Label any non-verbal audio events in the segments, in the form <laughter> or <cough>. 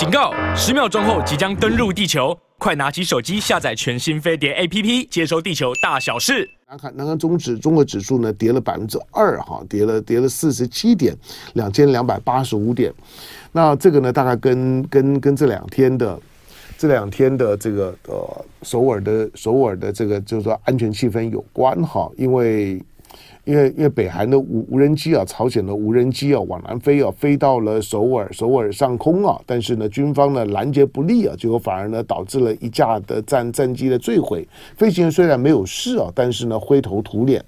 警告！十秒钟后即将登陆地球，快拿起手机下载全新飞碟 APP，接收地球大小事。南韩南韩中指中国指数呢跌了百分之二哈，跌了跌了四十七点，两千两百八十五点。那这个呢，大概跟跟跟这两天的这两天的这个呃首尔的首尔的这个就是说安全气氛有关哈，因为。因为因为北韩的无无人机啊，朝鲜的无人机啊往南飞啊，飞到了首尔首尔上空啊，但是呢军方呢拦截不利啊，结果反而呢导致了一架的战战机的坠毁，飞行员虽然没有事啊，但是呢灰头土脸。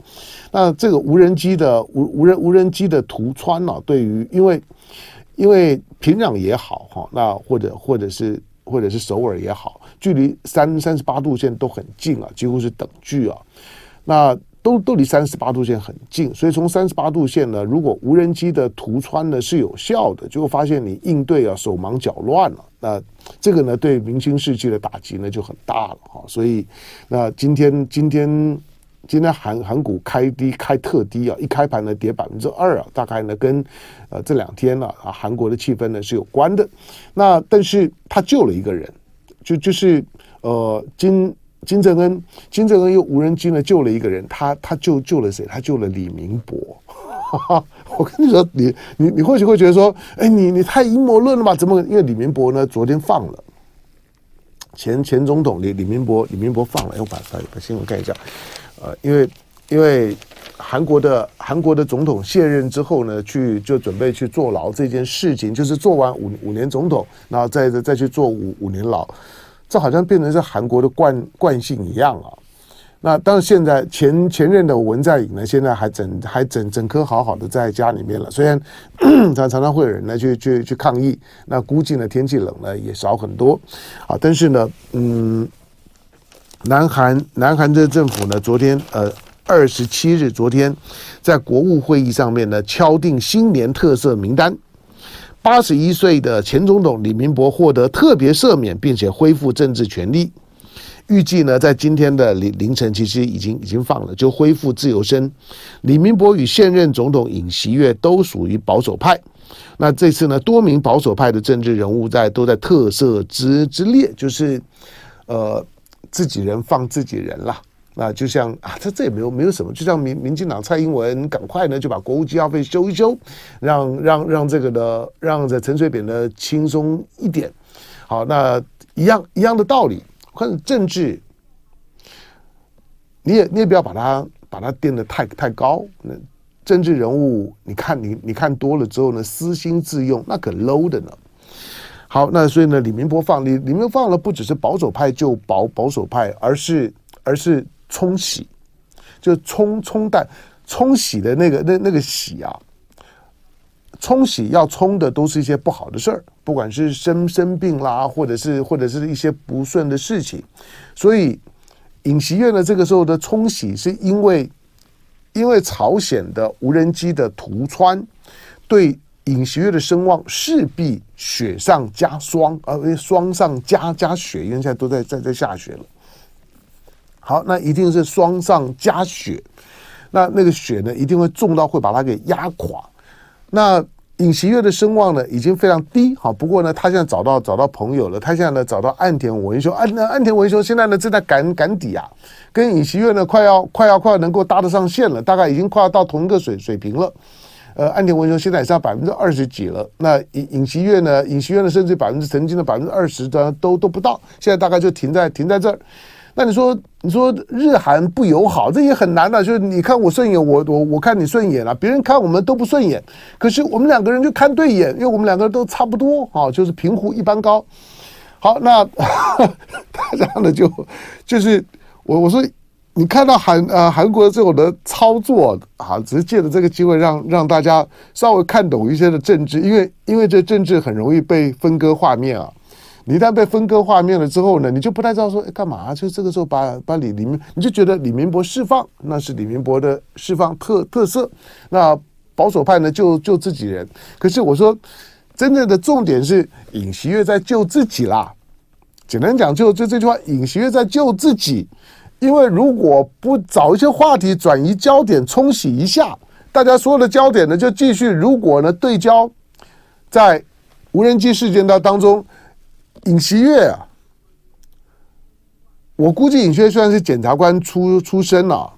那这个无人机的无无人无人机的突穿、啊，对于因为因为平壤也好哈，那或者或者是或者是首尔也好，距离三三十八度线都很近啊，几乎是等距啊，那。都都离三十八度线很近，所以从三十八度线呢，如果无人机的突穿呢是有效的，结果发现你应对啊手忙脚乱了，那这个呢对明星世纪的打击呢就很大了哈。所以那今天今天今天韩韩股开低开特低啊，一开盘呢跌百分之二啊，大概呢跟呃这两天呢啊韩国的气氛呢是有关的。那但是他救了一个人，就就是呃今。金正恩，金正恩用无人机呢救了一个人，他他救救了谁？他救了李明博。<laughs> 我跟你说，你你你或许会觉得说，哎，你你太阴谋论了吧？怎么？因为李明博呢，昨天放了前前总统李李明博，李明博放了。我把把把新闻看一下。呃，因为因为韩国的韩国的总统卸任之后呢，去就准备去坐牢这件事情，就是做完五五年总统，然后再再去做五五年牢。这好像变成是韩国的惯惯性一样啊！那当然，现在前前任的文在寅呢，现在还整还整整颗好好的在家里面了。虽然常 <clears throat> 常常会有人呢去去去抗议，那估计呢天气冷呢也少很多啊。但是呢，嗯，南韩南韩的政府呢，昨天呃二十七日，昨天在国务会议上面呢敲定新年特色名单。八十一岁的前总统李明博获得特别赦免，并且恢复政治权利。预计呢，在今天的凌凌晨，其实已经已经放了，就恢复自由身。李明博与现任总统尹锡悦都属于保守派。那这次呢，多名保守派的政治人物在都在特赦之之列，就是呃，自己人放自己人了。那就像 <laughs> 啊，这这也没有没有什么，就像民民进党蔡英文赶快呢就把国务机要费修一修，让让让这个呢，让这陈水扁呢轻松一点。好，那一样一样的道理，看政治，你也你也不要把它把它垫得太太高。那政治人物，你看你你看多了之后呢，私心自用，那可 low 的呢。好，那所以呢，李明博放李李明博放了，不只是保守派就保保守派，而是而是。冲洗，就冲冲淡，冲洗的那个那那个洗啊，冲洗要冲的都是一些不好的事儿，不管是生生病啦，或者是或者是一些不顺的事情，所以尹锡悦呢，这个时候的冲洗是因为因为朝鲜的无人机的突穿，对尹锡悦的声望势必雪上加霜，而霜上加加雪，因为现在都在在在下雪了。好，那一定是霜上加雪，那那个雪呢，一定会重到会把它给压垮。那尹锡悦的声望呢，已经非常低。好，不过呢，他现在找到找到朋友了，他现在呢找到岸田文雄，岸岸田文雄现在呢正在赶赶底啊，跟尹锡悦呢快要快要快要能够搭得上线了，大概已经快要到同一个水水平了。呃，岸田文雄现在也是要百分之二十几了，那尹尹锡悦呢，尹锡悦呢甚至百分之曾经的百分之二十的都都不到，现在大概就停在停在这儿。那你说，你说日韩不友好，这也很难的。就是你看我顺眼，我我我看你顺眼了，别人看我们都不顺眼。可是我们两个人就看对眼，因为我们两个人都差不多啊，就是平湖一般高。好，那大家呢就就是我我说，你看到韩呃韩国这种的操作啊，只是借着这个机会让让大家稍微看懂一些的政治，因为因为这政治很容易被分割画面啊。你一旦被分割画面了之后呢，你就不太知道说，干嘛？就这个时候把把李李明，你就觉得李明博释放，那是李明博的释放特特色。那保守派呢，就救自己人。可是我说，真正的重点是尹锡悦在救自己啦。简单讲，就就这句话，尹锡悦在救自己。因为如果不找一些话题转移焦点，冲洗一下，大家所有的焦点呢就继续。如果呢对焦在无人机事件当当中。尹锡悦啊，我估计尹锡悦虽然是检察官出出身啊，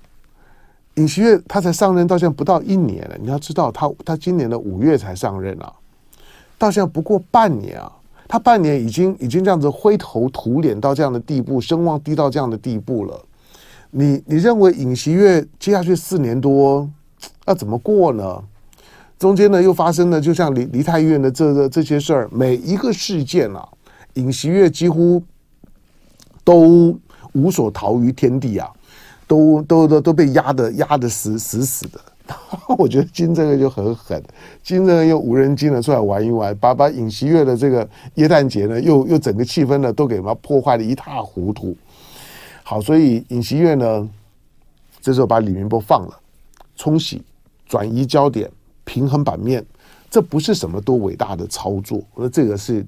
尹锡悦他才上任到现在不到一年了。你要知道他，他今年的五月才上任啊，到现在不过半年啊，他半年已经已经这样子灰头土脸到这样的地步，声望低到这样的地步了。你你认为尹锡悦接下去四年多要怎么过呢？中间呢又发生了，就像梨梨泰院的这个这些事儿，每一个事件啊，尹锡悦几乎都无所逃于天地啊，都都都都被压得压得死死死的。<laughs> 我觉得金正恩就很狠，金正恩用无人机呢出来玩一玩，把把尹锡悦的这个耶诞节呢，又又整个气氛呢都给他破坏得一塌糊涂。好，所以尹锡悦呢，这时候把李明博放了，冲洗、转移焦点、平衡版面，这不是什么多伟大的操作。我说这个是，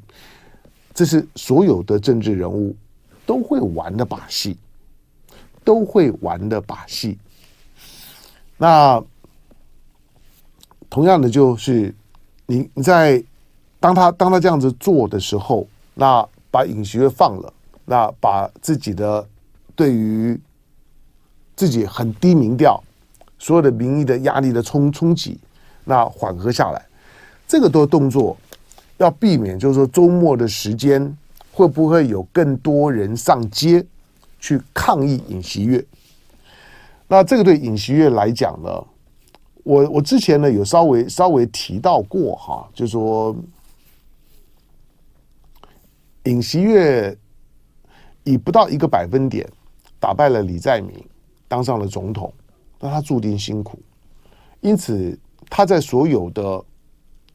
这是所有的政治人物都会玩的把戏，都会玩的把戏。那同样的就是你你在当他当他这样子做的时候，那把尹锡悦放了，那把自己的。对于自己很低民调，所有的民意的压力的冲冲击，那缓和下来，这个多动作要避免，就是说周末的时间会不会有更多人上街去抗议尹锡悦？那这个对尹锡悦来讲呢，我我之前呢有稍微稍微提到过哈，就说尹锡悦以不到一个百分点。打败了李在明，当上了总统，那他注定辛苦。因此，他在所有的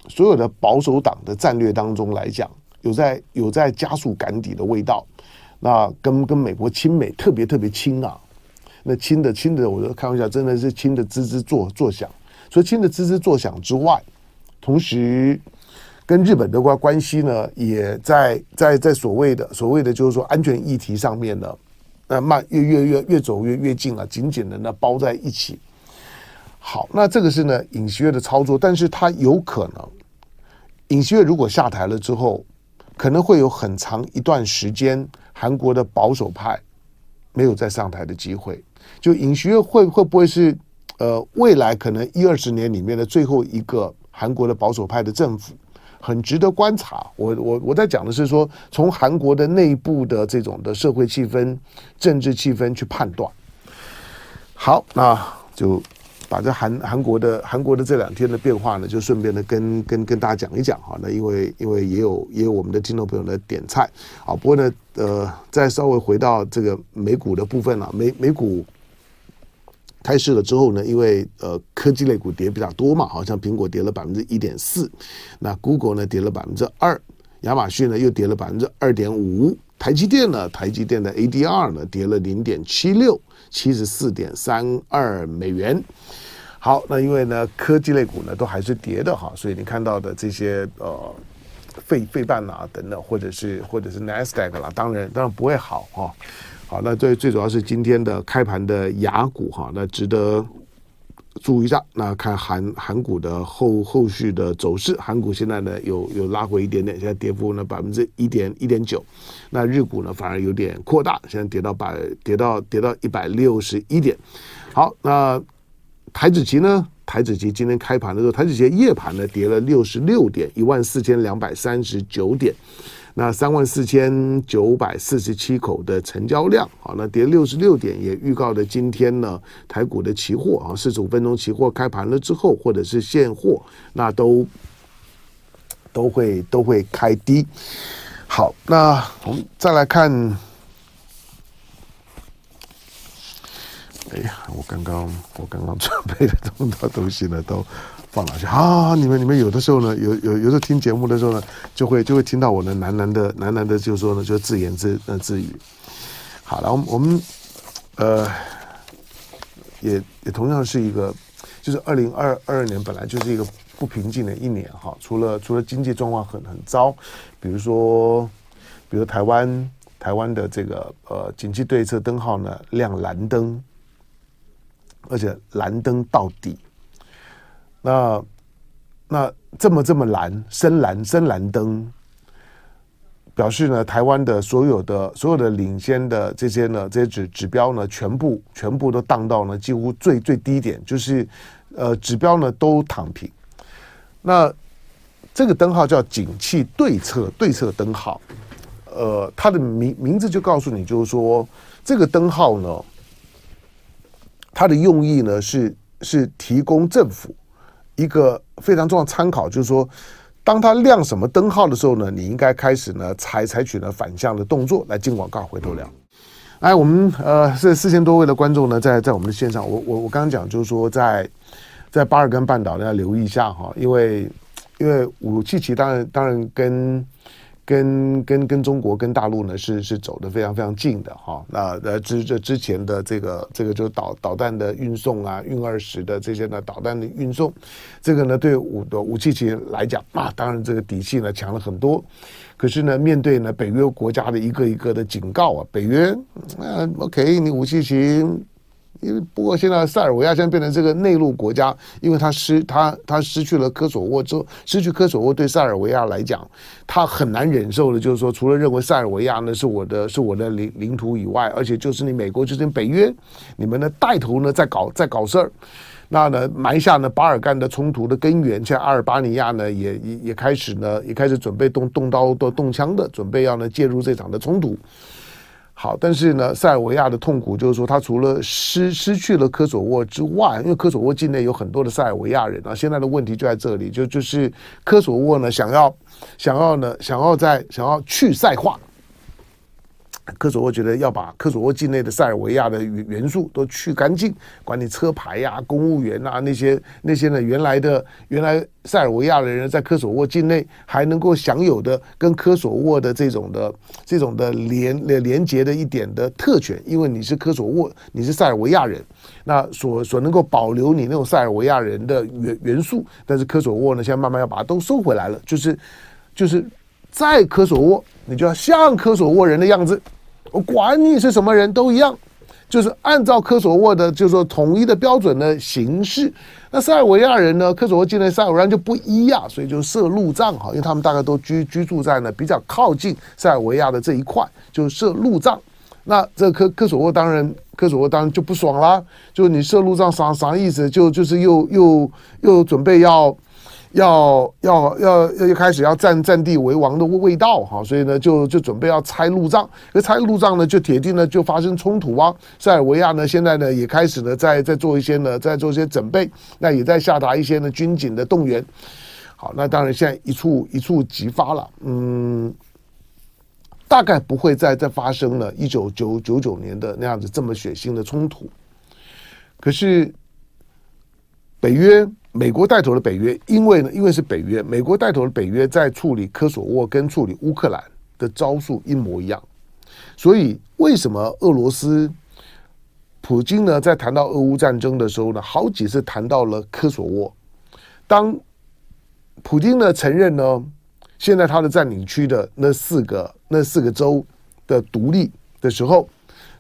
所有的保守党的战略当中来讲，有在有在加速赶底的味道。那跟跟美国亲美特别特别亲啊，那亲的亲的，我就开玩笑，真的是亲的吱吱作作响。所以亲的吱吱作响之外，同时跟日本的关关系呢，也在在在所谓的所谓的就是说安全议题上面呢。那慢越越越越走越越近了，紧紧的呢包在一起。好，那这个是呢尹锡悦的操作，但是他有可能，尹锡悦如果下台了之后，可能会有很长一段时间韩国的保守派没有再上台的机会。就尹锡悦会会不会是呃未来可能一二十年里面的最后一个韩国的保守派的政府？很值得观察。我我我在讲的是说，从韩国的内部的这种的社会气氛、政治气氛去判断。好，那就把这韩韩国的韩国的这两天的变化呢，就顺便的跟跟跟大家讲一讲哈。那因为因为也有也有我们的听众朋友来点菜啊。不过呢，呃，再稍微回到这个美股的部分了，美美股。开市了之后呢，因为呃科技类股跌比较多嘛，好像苹果跌了百分之一点四，那 Google 呢跌了百分之二，亚马逊呢又跌了百分之二点五，台积电呢，台积电的 ADR 呢跌了零点七六，七十四点三二美元。好，那因为呢科技类股呢都还是跌的哈，所以你看到的这些呃费费半啊等等，或者是或者是 NASDAQ 啦，当然当然不会好哈。好，那最最主要是今天的开盘的雅股哈，那值得注意一下。那看韩韩股的后后续的走势，韩股现在呢有有拉回一点点，现在跌幅呢百分之一点一点九。那日股呢反而有点扩大，现在跌到百跌到跌到一百六十一点。好，那台指期呢？台指期今天开盘的时候，台指期夜盘呢跌了六十六点，一万四千两百三十九点。那三万四千九百四十七口的成交量，好，那跌六十六点，也预告了今天呢台股的期货啊，四十五分钟期货开盘了之后，或者是现货，那都都会都会开低。好，那我们再来看，哎呀，我刚刚我刚刚准备的这么多东西呢，都。放哪去啊！你们你们有的时候呢，有有有时候听节目的时候呢，就会就会听到我的喃喃的喃喃的，就是说呢，就自言自呃自语。好了，我们我们呃，也也同样是一个，就是二零二二年本来就是一个不平静的一年哈。除了除了经济状况很很糟，比如说，比如台湾台湾的这个呃紧急对策灯号呢亮蓝灯，而且蓝灯到底。那那这么这么蓝深蓝深蓝灯，表示呢，台湾的所有的所有的领先的这些呢，这些指指标呢，全部全部都荡到呢几乎最最低点，就是呃指标呢都躺平。那这个灯号叫景气对策对策灯号，呃，它的名名字就告诉你，就是说这个灯号呢，它的用意呢是是提供政府一个非常重要参考，就是说。当它亮什么灯号的时候呢，你应该开始呢采采取呢反向的动作来进广告。回头聊，哎，我们呃这四千多位的观众呢，在在我们的线上，我我我刚刚讲就是说在在巴尔干半岛要留意一下哈，因为因为武契奇当然当然跟。跟跟跟中国跟大陆呢是是走得非常非常近的哈，那呃之这之前的这个这个就导导弹的运送啊，运二十的这些呢导弹的运送，这个呢对武的武契奇来讲啊，当然这个底气呢强了很多，可是呢面对呢北约国家的一个一个的警告啊，北约啊 OK 你武契奇。因为不过现在塞尔维亚现在变成这个内陆国家，因为他失他他失去了科索沃之后，失去科索沃对塞尔维亚来讲，他很难忍受的，就是说除了认为塞尔维亚呢是我的是我的领领土以外，而且就是你美国就是北约，你们呢带头呢在搞在搞事儿，那呢埋下呢巴尔干的冲突的根源，像阿尔巴尼亚呢也也也开始呢也开始准备动动刀动动枪的准备要呢介入这场的冲突。好，但是呢，塞尔维亚的痛苦就是说，他除了失失去了科索沃之外，因为科索沃境内有很多的塞尔维亚人啊，现在的问题就在这里，就就是科索沃呢，想要想要呢，想要在想要去塞化。科索沃觉得要把科索沃境内的塞尔维亚的元元素都去干净，管你车牌呀、公务员啊那些那些呢，原来的原来塞尔维亚的人在科索沃境内还能够享有的跟科索沃的这种的这种的连连接的一点的特权，因为你是科索沃，你是塞尔维亚人，那所所能够保留你那种塞尔维亚人的元元素，但是科索沃呢，现在慢慢要把它都收回来了，就是就是在科索沃，你就要像科索沃人的样子。我管你是什么人都一样，就是按照科索沃的，就是说统一的标准的形式。那塞尔维亚人呢？科索沃境内塞尔维亚就不一样，所以就设路障哈，因为他们大概都居居住在呢比较靠近塞尔维亚的这一块，就设路障。那这科科索沃当然科索沃当然就不爽啦，就你设路障啥啥意思？就就是又又又准备要。要要要要开始要占占地为王的味道哈，所以呢就就准备要拆路障，而拆路障呢就铁定呢就发生冲突啊。塞尔维亚呢现在呢也开始呢在在做一些呢在做一些准备，那也在下达一些呢军警的动员。好，那当然现在一触一触即发了，嗯，大概不会再再发生了一九九九九年的那样子这么血腥的冲突。可是北约。美国带头的北约，因为呢，因为是北约，美国带头的北约在处理科索沃跟处理乌克兰的招数一模一样，所以为什么俄罗斯普京呢，在谈到俄乌战争的时候呢，好几次谈到了科索沃。当普京呢承认呢，现在他的占领区的那四个那四个州的独立的时候，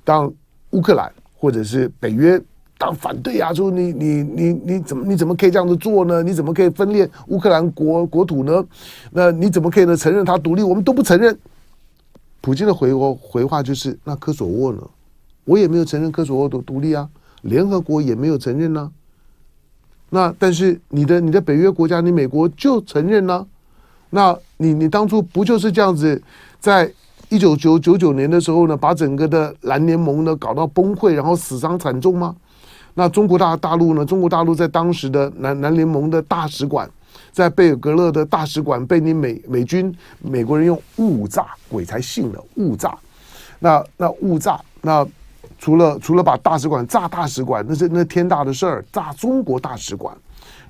当乌克兰或者是北约。当反对啊，说你你你你怎么你怎么可以这样子做呢？你怎么可以分裂乌克兰国国土呢？那你怎么可以呢承认他独立？我们都不承认。普京的回回话就是：那科索沃呢？我也没有承认科索沃的独立啊，联合国也没有承认呢、那但是你的你的北约国家，你美国就承认呢、那你你当初不就是这样子在？一九九九九年的时候呢，把整个的蓝联盟呢搞到崩溃，然后死伤惨重吗？那中国大大陆呢？中国大陆在当时的南南联盟的大使馆，在贝尔格勒的大使馆被你美美军美国人用误炸，鬼才信了误炸。那那误炸，那除了除了把大使馆炸大使馆，那是那天大的事儿，炸中国大使馆。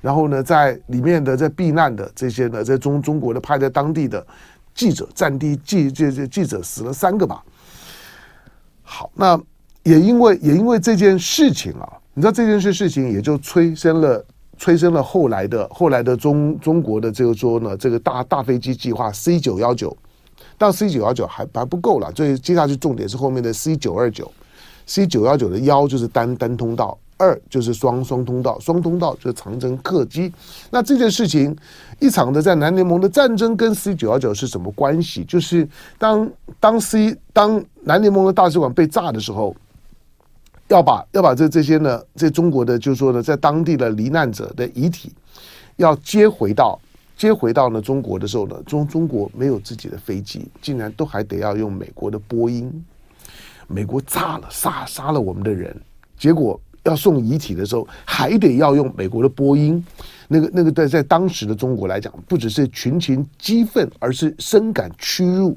然后呢，在里面的在避难的这些呢，在中中国的派在当地的。记者战地记这这记者死了三个吧。好，那也因为也因为这件事情啊，你知道这件事事情也就催生了催生了后来的后来的中中国的这个说呢，这个大大飞机计划 C 九幺九，到 C 九幺九还还不够了，所以接下去重点是后面的 C 九二九，C 九幺九的幺就是单单通道，二就是双双通道，双通道就是长征客机。那这件事情，一场的在南联盟的战争跟 C 九幺九是什么关系？就是当当 C 当南联盟的大使馆被炸的时候，要把要把这这些呢，这中国的就是说呢，在当地的罹难者的遗体要接回到。接回到呢中国的时候呢，中中国没有自己的飞机，竟然都还得要用美国的波音。美国炸了杀杀了我们的人，结果要送遗体的时候还得要用美国的波音。那个那个在在当时的中国来讲，不只是群情激愤，而是深感屈辱。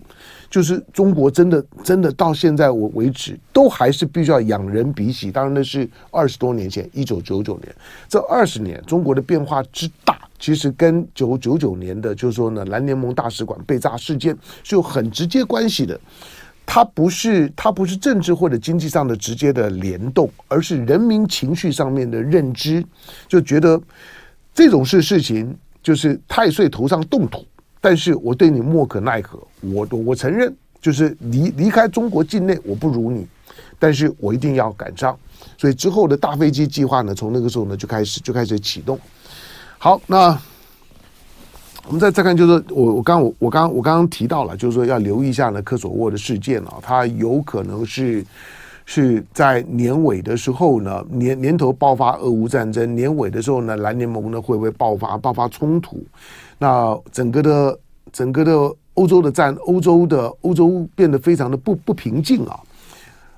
就是中国真的真的到现在我为止，都还是必须要仰人鼻息。当然那是二十多年前，一九九九年，这二十年中国的变化之大。其实跟九九九年的，就是说呢，南联盟大使馆被炸事件是有很直接关系的。它不是它不是政治或者经济上的直接的联动，而是人民情绪上面的认知，就觉得这种事事情就是太岁头上动土，但是我对你莫可奈何。我我承认，就是离离开中国境内我不如你，但是我一定要赶上。所以之后的大飞机计划呢，从那个时候呢就开始就开始启动。好，那我们再再看，就是我我刚我我刚我刚刚提到了，就是说要留意一下呢，科索沃的事件啊，它有可能是是在年尾的时候呢，年年头爆发俄乌战争，年尾的时候呢，蓝联盟呢会不会爆发爆发冲突？那整个的整个的欧洲的战，欧洲的欧洲变得非常的不不平静啊。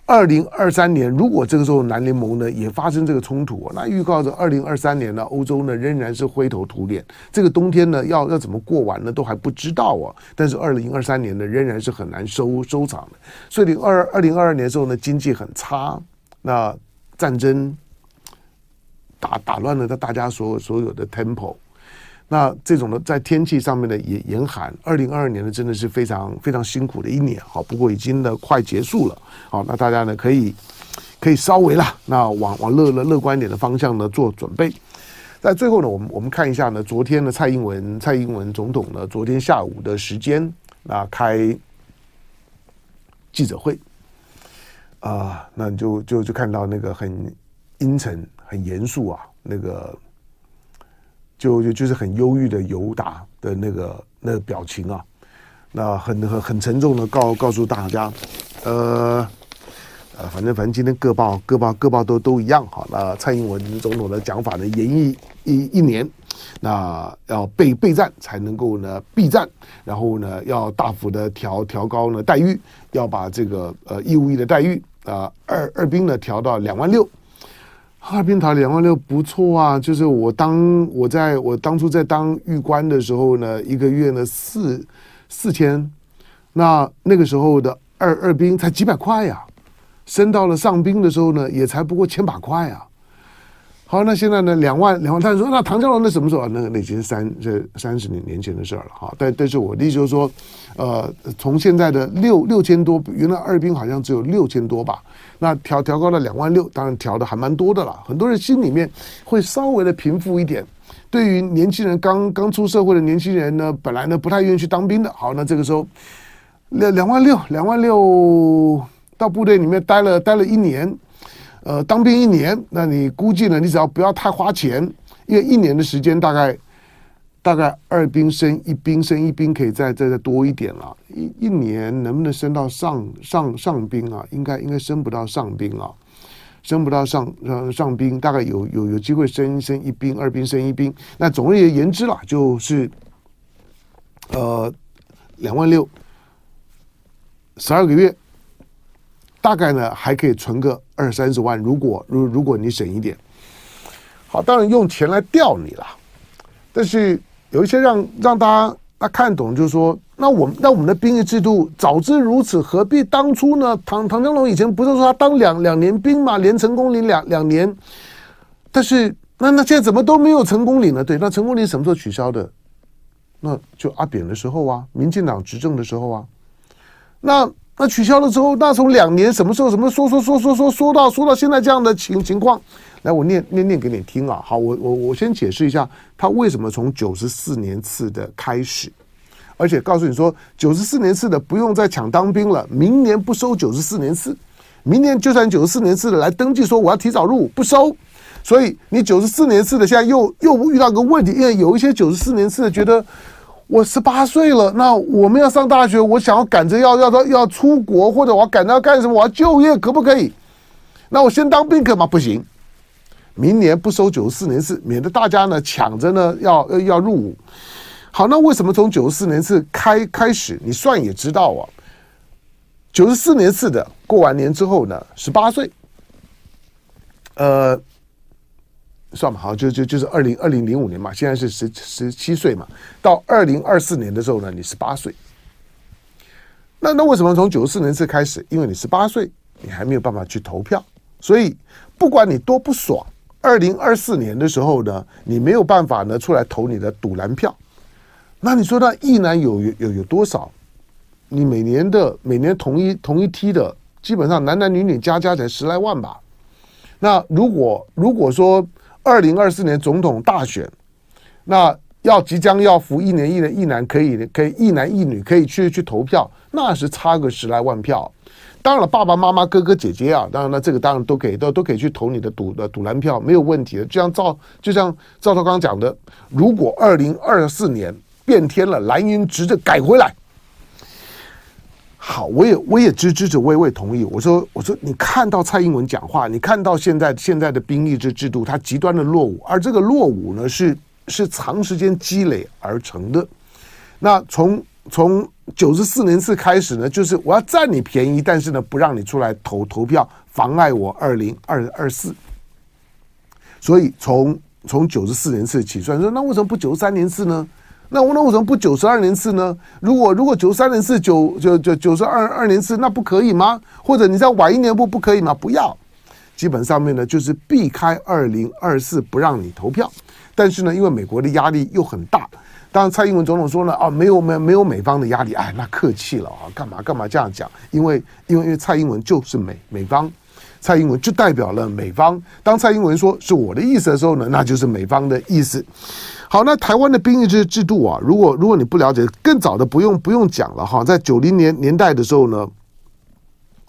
二零二三年，如果这个时候南联盟呢也发生这个冲突，那预告着二零二三年呢，欧洲呢仍然是灰头土脸。这个冬天呢要要怎么过完呢，都还不知道啊。但是二零二三年呢仍然是很难收收场的。所以二二零二二年的时候呢，经济很差，那战争打打乱了他大家所所有的 temple。那这种的在天气上面的严严寒，二零二二年呢真的是非常非常辛苦的一年，好，不过已经呢快结束了，好，那大家呢可以可以稍微啦，那往往乐乐乐观一点的方向呢做准备。在最后呢，我们我们看一下呢，昨天呢蔡英文蔡英文总统呢昨天下午的时间那开记者会，啊，那你就就就看到那个很阴沉、很严肃啊，那个。就就就是很忧郁的尤达的那个那个表情啊，那很很很沉重的告告诉大家，呃呃，反正反正今天各报各报各报都都一样哈。那蔡英文总统的讲法呢，延役一一年，那要备备战才能够呢避战，然后呢要大幅的调调高呢待遇，要把这个呃义务役的待遇啊、二二兵呢调到两万六。哈尔滨塔两万六不错啊，就是我当我在我当初在当玉官的时候呢，一个月呢四四千，那那个时候的二二兵才几百块呀，升到了上兵的时候呢，也才不过千把块啊。好，那现在呢，两万两万，他说那唐家龙那什么时候？那个那已经是三这三十年年前的事儿了哈。但但是我的意思就是说，呃，从现在的六六千多，原来二兵好像只有六千多吧？那调调高了两万六，当然调的还蛮多的了。很多人心里面会稍微的平复一点。对于年轻人刚刚出社会的年轻人呢，本来呢不太愿意去当兵的。好，那这个时候两两万六，两万六到部队里面待了待了一年。呃，当兵一年，那你估计呢？你只要不要太花钱，因为一年的时间大概大概二兵升一兵，升一兵可以再再再多一点了。一一年能不能升到上上上兵啊？应该应该升不到上兵啊，升不到上上上兵，大概有有有机会升升一兵，二兵升一兵。那总而言之啦，就是呃两万六，十二个月。大概呢还可以存个二三十万，如果如如果你省一点，好，当然用钱来钓你了。但是有一些让让大家那看懂，就是说，那我们那我们的兵役制度早知如此，何必当初呢？唐唐江龙以前不是说他当两两年兵嘛，连成功领两两年，但是那那现在怎么都没有成功领了？对，那成功领什么时候取消的？那就阿扁的时候啊，民进党执政的时候啊，那。那取消了之后，那从两年什么时候什么说说说说说说到说到现在这样的情情况，来我念念念给你听啊。好，我我我先解释一下，他为什么从九十四年次的开始，而且告诉你说九十四年次的不用再抢当兵了，明年不收九十四年次，明年就算九十四年次的来登记说我要提早入伍不收，所以你九十四年次的现在又又遇到个问题，因为有一些九十四年次的觉得我十八岁了，那我们要上大学，我想要赶着要要到要出国，或者我要赶着要干什么，我要就业，可不可以？那我先当兵可吗？不行，明年不收九十四年次，免得大家呢抢着呢要要入伍。好，那为什么从九十四年次开开始？你算也知道啊，九十四年次的过完年之后呢，十八岁，呃。算吧，好，就就就是二零二零零五年嘛，现在是十十七岁嘛，到二零二四年的时候呢，你十八岁。那那为什么从九四年次开始？因为你十八岁，你还没有办法去投票，所以不管你多不爽，二零二四年的时候呢，你没有办法呢出来投你的赌蓝票。那你说那一男有有有多少？你每年的每年同一同一梯的，基本上男男女女加加起来十来万吧。那如果如果说二零二四年总统大选，那要即将要服一年役的役男可以可以一男一女可以去去投票，那是差个十来万票。当然了，爸爸妈妈哥哥姐姐啊，当然了这个当然都可以都都可以去投你的赌的赌蓝票，没有问题的。就像赵就像赵少刚讲的，如果二零二四年变天了，蓝营执政改回来。好，我也我也支支持，我也同意。我说我说，你看到蔡英文讲话，你看到现在现在的兵役制制度，它极端的落伍，而这个落伍呢，是是长时间积累而成的。那从从九十四年次开始呢，就是我要占你便宜，但是呢，不让你出来投投票，妨碍我二零二二四。所以从从九十四年次起算，说那为什么不九十三年次呢？那我那为什么不九十二年次呢？如果如果九十三年次九九九九十二二年次，那不可以吗？或者你再晚一年不不可以吗？不要，基本上面呢就是避开二零二四不让你投票。但是呢，因为美国的压力又很大，当然蔡英文总统说呢，啊，没有没没有美方的压力，哎，那客气了啊，干嘛干嘛这样讲？因为因为因为蔡英文就是美美方，蔡英文就代表了美方。当蔡英文说是我的意思的时候呢，那就是美方的意思。好，那台湾的兵役制制度啊，如果如果你不了解，更早的不用不用讲了哈，在九零年年代的时候呢，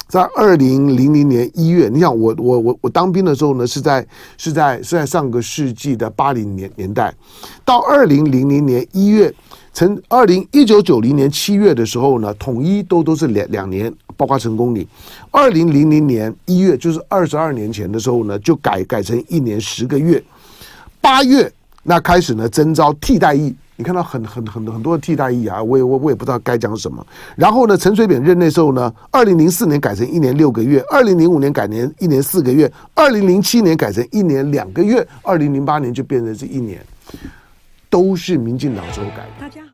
在二零零零年一月，你想我我我我当兵的时候呢，是在是在是在上个世纪的八零年年代，到二零零零年一月，从二零一九九零年七月的时候呢，统一都都是两两年，包括成功岭，二零零零年一月，就是二十二年前的时候呢，就改改成一年十个月，八月。那开始呢，征招替代役，你看到很很很很多替代役啊，我也我我也不知道该讲什么。然后呢，陈水扁任内时候呢，二零零四年改成一年六个月，二零零五年改年一年四个月，二零零七年改成一年两个月，二零零八年就变成是一年，都是民进党时候改的。